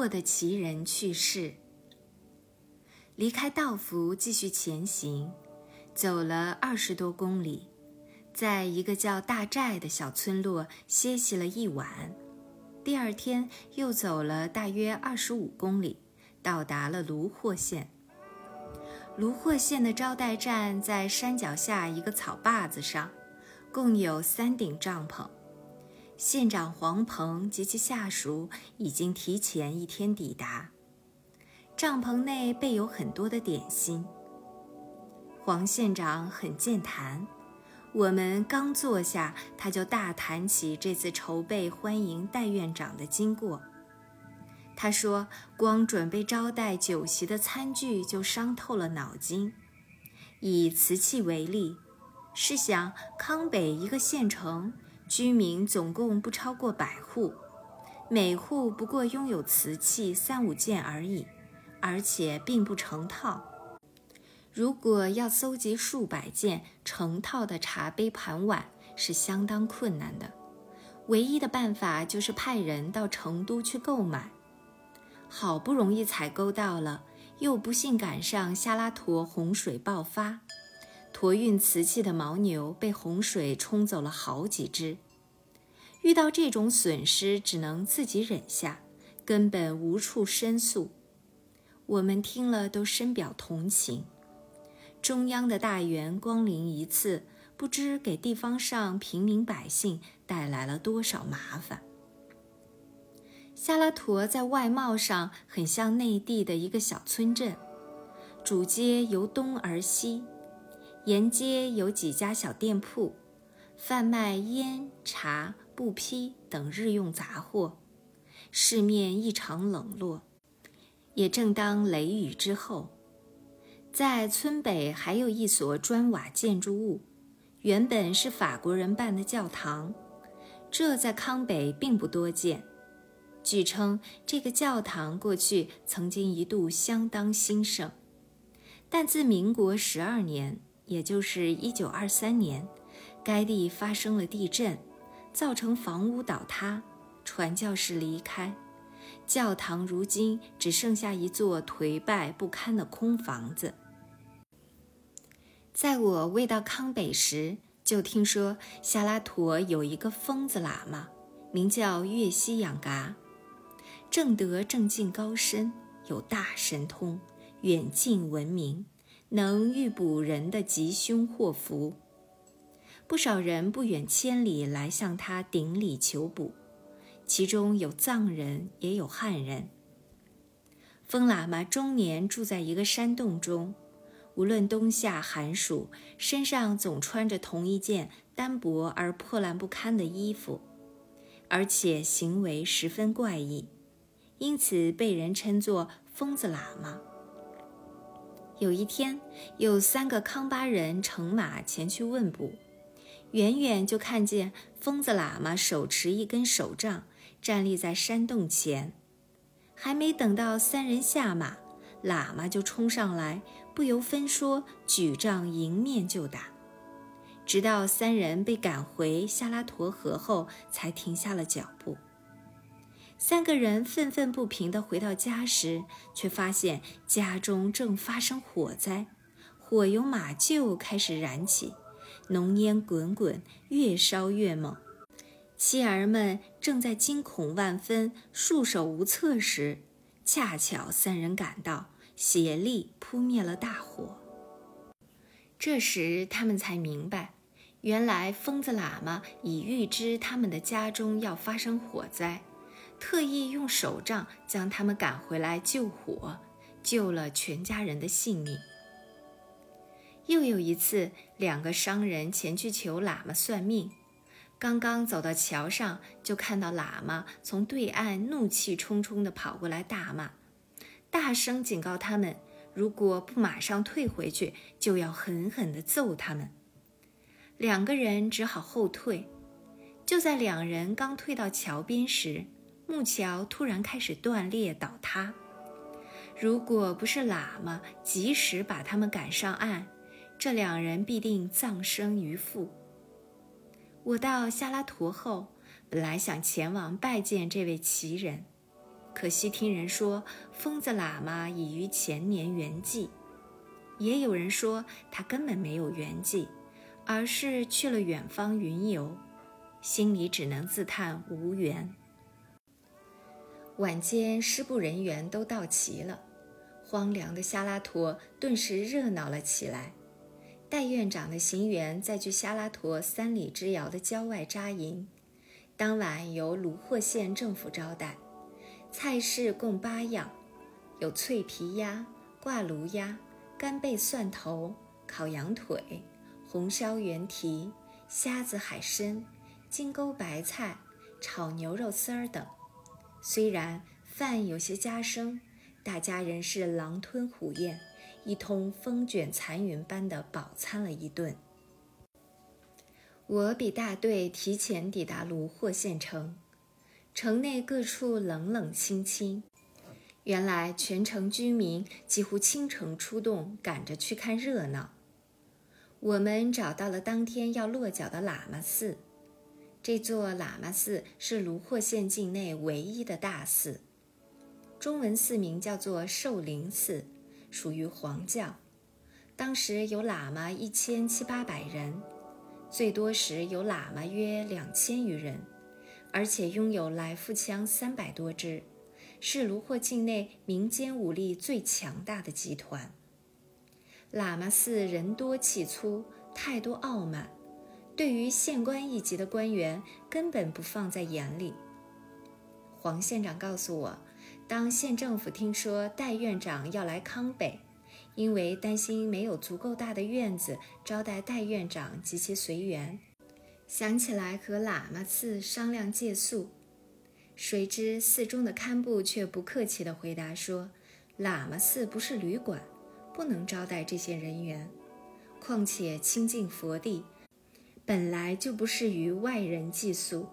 惑的奇人去世。离开道孚，继续前行，走了二十多公里，在一个叫大寨的小村落歇息了一晚。第二天又走了大约二十五公里，到达了卢霍县。卢霍县的招待站在山脚下一个草坝子上，共有三顶帐篷。县长黄鹏及其下属已经提前一天抵达。帐篷内备有很多的点心。黄县长很健谈，我们刚坐下，他就大谈起这次筹备欢迎戴院长的经过。他说，光准备招待酒席的餐具就伤透了脑筋。以瓷器为例，试想康北一个县城，居民总共不超过百户，每户不过拥有瓷器三五件而已。而且并不成套。如果要搜集数百件成套的茶杯盘碗，是相当困难的。唯一的办法就是派人到成都去购买。好不容易采购到了，又不幸赶上夏拉陀洪水爆发，驮运瓷器的牦牛被洪水冲走了好几只。遇到这种损失，只能自己忍下，根本无处申诉。我们听了都深表同情。中央的大员光临一次，不知给地方上平民百姓带来了多少麻烦。夏拉陀在外貌上很像内地的一个小村镇，主街由东而西，沿街有几家小店铺，贩卖烟、茶、布匹等日用杂货，市面异常冷落。也正当雷雨之后，在村北还有一所砖瓦建筑物，原本是法国人办的教堂，这在康北并不多见。据称，这个教堂过去曾经一度相当兴盛，但自民国十二年，也就是一九二三年，该地发生了地震，造成房屋倒塌，传教士离开。教堂如今只剩下一座颓败不堪的空房子。在我未到康北时，就听说夏拉陀有一个疯子喇嘛，名叫月西养嘎，正德正劲高深，有大神通，远近闻名，能预卜人的吉凶祸福。不少人不远千里来向他顶礼求卜。其中有藏人，也有汉人。疯喇嘛终年住在一个山洞中，无论冬夏寒暑，身上总穿着同一件单薄而破烂不堪的衣服，而且行为十分怪异，因此被人称作“疯子喇嘛”。有一天，有三个康巴人乘马前去问卜，远远就看见疯子喇嘛手持一根手杖。站立在山洞前，还没等到三人下马，喇嘛就冲上来，不由分说，举杖迎面就打，直到三人被赶回夏拉陀河后，才停下了脚步。三个人愤愤不平地回到家时，却发现家中正发生火灾，火由马厩开始燃起，浓烟滚滚，越烧越猛。妻儿们正在惊恐万分、束手无策时，恰巧三人赶到，协力扑灭了大火。这时，他们才明白，原来疯子喇嘛已预知他们的家中要发生火灾，特意用手杖将他们赶回来救火，救了全家人的性命。又有一次，两个商人前去求喇嘛算命。刚刚走到桥上，就看到喇嘛从对岸怒气冲冲地跑过来，大骂，大声警告他们，如果不马上退回去，就要狠狠地揍他们。两个人只好后退。就在两人刚退到桥边时，木桥突然开始断裂倒塌。如果不是喇嘛及时把他们赶上岸，这两人必定葬身鱼腹。我到夏拉陀后，本来想前往拜见这位奇人，可惜听人说，疯子喇嘛已于前年圆寂。也有人说他根本没有圆寂，而是去了远方云游，心里只能自叹无缘。晚间，师部人员都到齐了，荒凉的夏拉陀顿时热闹了起来。戴院长的行员在距夏拉陀三里之遥的郊外扎营，当晚由卢霍县政府招待，菜式共八样，有脆皮鸭、挂炉鸭。干贝蒜头、烤羊腿、红烧圆蹄、虾子海参、金钩白菜、炒牛肉丝儿等。虽然饭有些夹生，大家仍是狼吞虎咽，一通风卷残云般的饱餐了一顿。我比大队提前抵达卢霍县城，城内各处冷冷清清。原来全城居民几乎倾城出动，赶着去看热闹。我们找到了当天要落脚的喇嘛寺。这座喇嘛寺是卢霍县境内唯一的大寺，中文寺名叫做寿灵寺，属于黄教。当时有喇嘛一千七八百人，最多时有喇嘛约两千余人，而且拥有来复枪三百多支。是卢霍境内民间武力最强大的集团。喇嘛寺人多气粗，态度傲慢，对于县官一级的官员根本不放在眼里。黄县长告诉我，当县政府听说戴院长要来康北，因为担心没有足够大的院子招待戴院长及其随员，想起来和喇嘛寺商量借宿。谁知寺中的堪布却不客气地回答说：“喇嘛寺不是旅馆，不能招待这些人员。况且亲近佛地，本来就不适于外人寄宿。”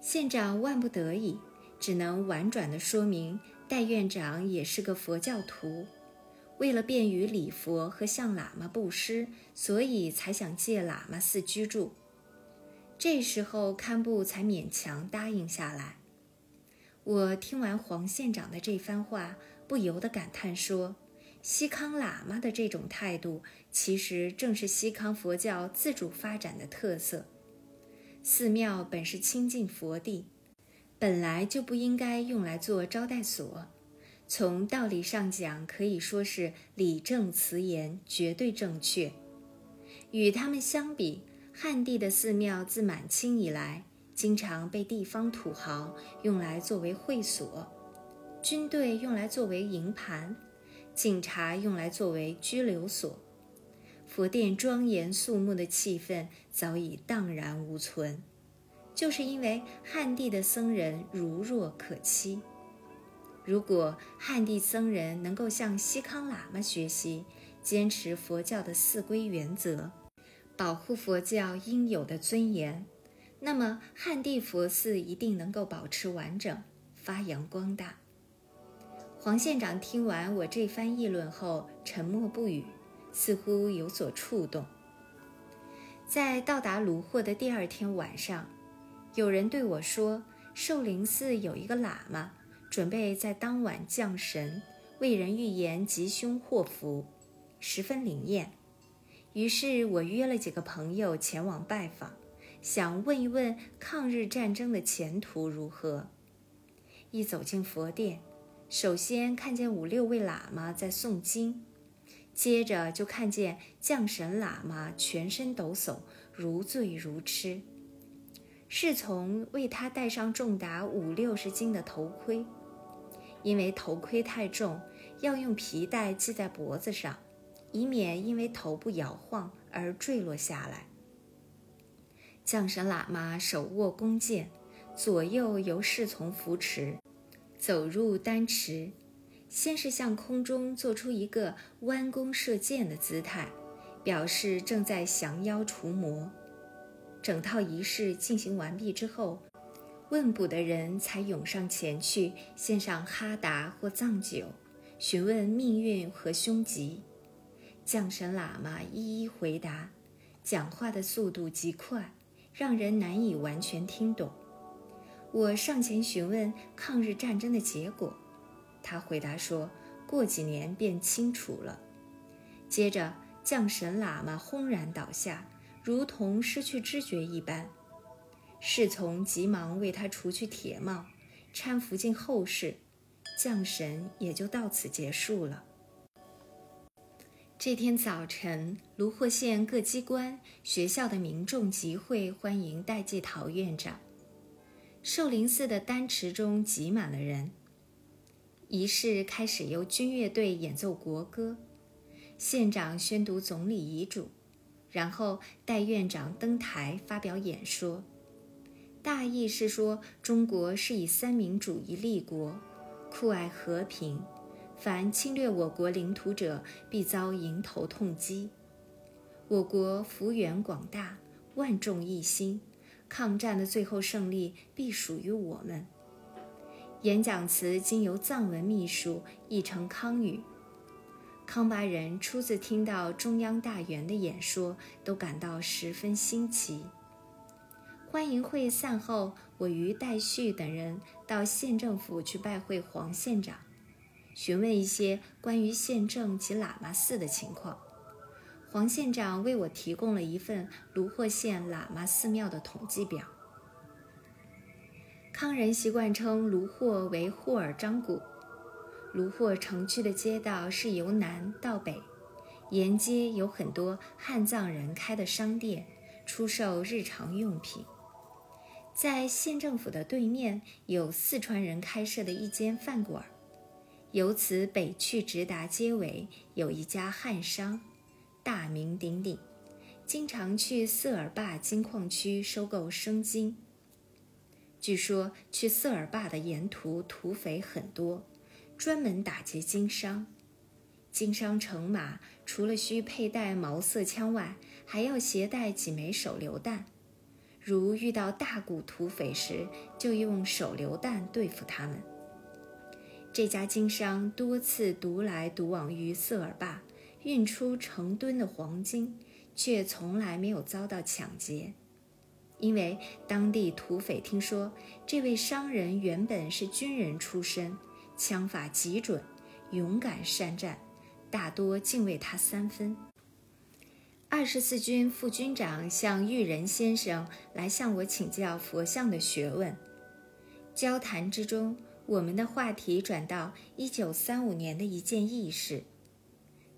县长万不得已，只能婉转地说明戴院长也是个佛教徒，为了便于礼佛和向喇嘛布施，所以才想借喇嘛寺居住。这时候，堪布才勉强答应下来。我听完黄县长的这番话，不由得感叹说：“西康喇嘛的这种态度，其实正是西康佛教自主发展的特色。寺庙本是清净佛地，本来就不应该用来做招待所。从道理上讲，可以说是理正辞严，绝对正确。与他们相比，”汉地的寺庙自满清以来，经常被地方土豪用来作为会所，军队用来作为营盘，警察用来作为拘留所。佛殿庄严肃穆的气氛早已荡然无存，就是因为汉地的僧人如若可欺。如果汉地僧人能够向西康喇嘛学习，坚持佛教的四规原则。保护佛教应有的尊严，那么汉地佛寺一定能够保持完整、发扬光大。黄县长听完我这番议论后，沉默不语，似乎有所触动。在到达卢霍的第二天晚上，有人对我说：“寿灵寺有一个喇嘛，准备在当晚降神，为人预言吉凶祸福，十分灵验。”于是我约了几个朋友前往拜访，想问一问抗日战争的前途如何。一走进佛殿，首先看见五六位喇嘛在诵经，接着就看见降神喇嘛全身抖擞，如醉如痴。侍从为他戴上重达五六十斤的头盔，因为头盔太重，要用皮带系在脖子上。以免因为头部摇晃而坠落下来。降神喇嘛手握弓箭，左右由侍从扶持，走入丹池，先是向空中做出一个弯弓射箭的姿态，表示正在降妖除魔。整套仪式进行完毕之后，问卜的人才涌上前去，献上哈达或藏酒，询问命运和凶吉。降神喇嘛一一回答，讲话的速度极快，让人难以完全听懂。我上前询问抗日战争的结果，他回答说：“过几年便清楚了。”接着，将神喇嘛轰然倒下，如同失去知觉一般。侍从急忙为他除去铁帽，搀扶进后室，降神也就到此结束了。这天早晨，卢霍县各机关、学校的民众集会欢迎戴季陶院长。寿林寺的丹池中挤满了人。仪式开始，由军乐队演奏国歌，县长宣读总理遗嘱，然后戴院长登台发表演说。大意是说，中国是以三民主义立国，酷爱和平。凡侵略我国领土者，必遭迎头痛击。我国幅员广大，万众一心，抗战的最后胜利必属于我们。演讲词经由藏文秘书译成康语。康巴人初次听到中央大员的演说，都感到十分新奇。欢迎会散后，我与戴旭等人到县政府去拜会黄县长。询问一些关于县政及喇嘛寺的情况，黄县长为我提供了一份卢霍县喇嘛寺庙的统计表。康人习惯称卢霍为霍尔章古。卢霍城区的街道是由南到北，沿街有很多汉藏人开的商店，出售日常用品。在县政府的对面有四川人开设的一间饭馆。由此北去直达街尾，有一家汉商，大名鼎鼎，经常去色尔坝金矿区收购生金。据说去色尔坝的沿途土匪很多，专门打劫经商。经商乘马，除了需佩戴毛瑟枪外，还要携带几枚手榴弹。如遇到大股土匪时，就用手榴弹对付他们。这家经商多次独来独往于色尔坝，运出成吨的黄金，却从来没有遭到抢劫。因为当地土匪听说这位商人原本是军人出身，枪法极准，勇敢善战，大多敬畏他三分。二十四军副军长向玉仁先生来向我请教佛像的学问，交谈之中。我们的话题转到一九三五年的一件轶事。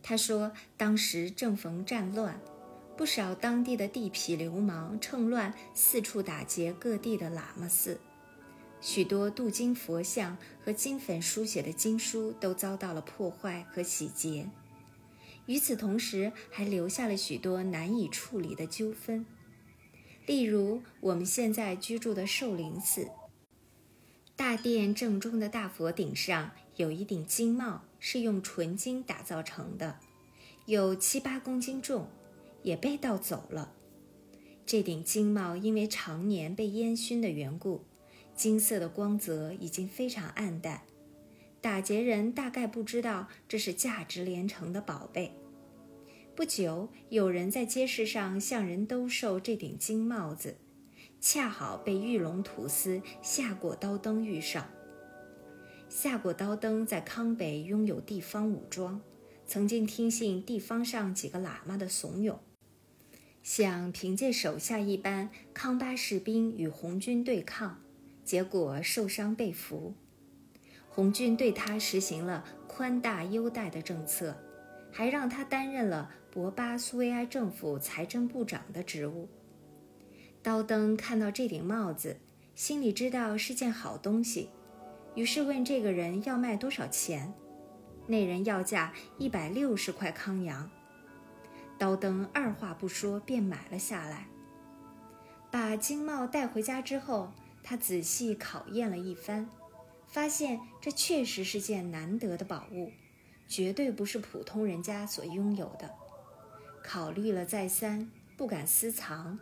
他说，当时正逢战乱，不少当地的地痞流氓趁乱四处打劫各地的喇嘛寺，许多镀金佛像和金粉书写的经书都遭到了破坏和洗劫。与此同时，还留下了许多难以处理的纠纷，例如我们现在居住的寿林寺。大殿正中的大佛顶上有一顶金帽，是用纯金打造成的，有七八公斤重，也被盗走了。这顶金帽因为常年被烟熏的缘故，金色的光泽已经非常暗淡。打劫人大概不知道这是价值连城的宝贝。不久，有人在街市上向人兜售这顶金帽子。恰好被玉龙土司下过刀灯遇上。下过刀灯在康北拥有地方武装，曾经听信地方上几个喇嘛的怂恿，想凭借手下一班康巴士兵与红军对抗，结果受伤被俘。红军对他实行了宽大优待的政策，还让他担任了博巴苏维埃政府财政部长的职务。刀灯看到这顶帽子，心里知道是件好东西，于是问这个人要卖多少钱。那人要价一百六十块康洋。刀灯二话不说便买了下来。把金帽带回家之后，他仔细考验了一番，发现这确实是件难得的宝物，绝对不是普通人家所拥有的。考虑了再三，不敢私藏。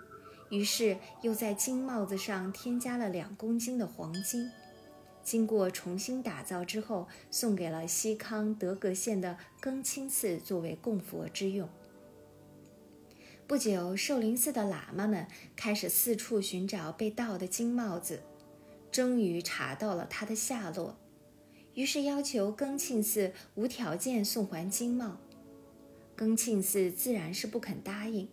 于是又在金帽子上添加了两公斤的黄金，经过重新打造之后，送给了西康德格县的更清寺作为供佛之用。不久，寿林寺的喇嘛们开始四处寻找被盗的金帽子，终于查到了他的下落，于是要求更庆寺无条件送还金帽。更庆寺自然是不肯答应。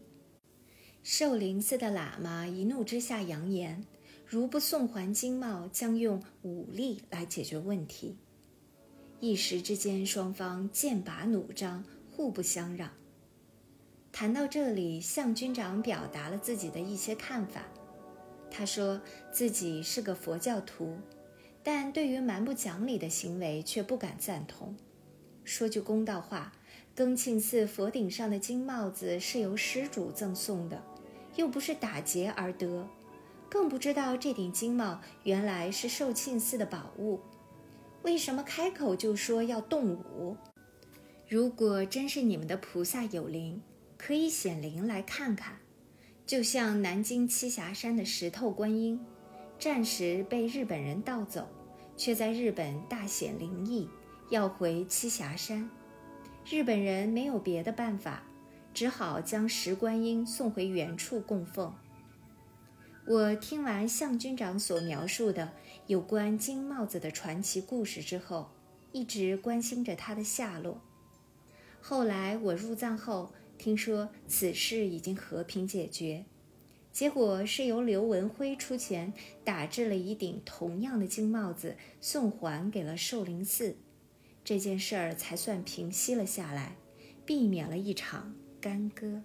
寿灵寺的喇嘛一怒之下扬言，如不送还金帽，将用武力来解决问题。一时之间，双方剑拔弩张，互不相让。谈到这里，向军长表达了自己的一些看法。他说自己是个佛教徒，但对于蛮不讲理的行为却不敢赞同。说句公道话，更庆寺佛顶上的金帽子是由施主赠送的，又不是打劫而得，更不知道这顶金帽原来是寿庆寺的宝物。为什么开口就说要动武？如果真是你们的菩萨有灵，可以显灵来看看。就像南京栖霞山的石头观音，暂时被日本人盗走，却在日本大显灵异，要回栖霞山。日本人没有别的办法，只好将石观音送回原处供奉。我听完向军长所描述的有关金帽子的传奇故事之后，一直关心着他的下落。后来我入藏后。听说此事已经和平解决，结果是由刘文辉出钱打制了一顶同样的金帽子，送还给了寿灵寺，这件事儿才算平息了下来，避免了一场干戈。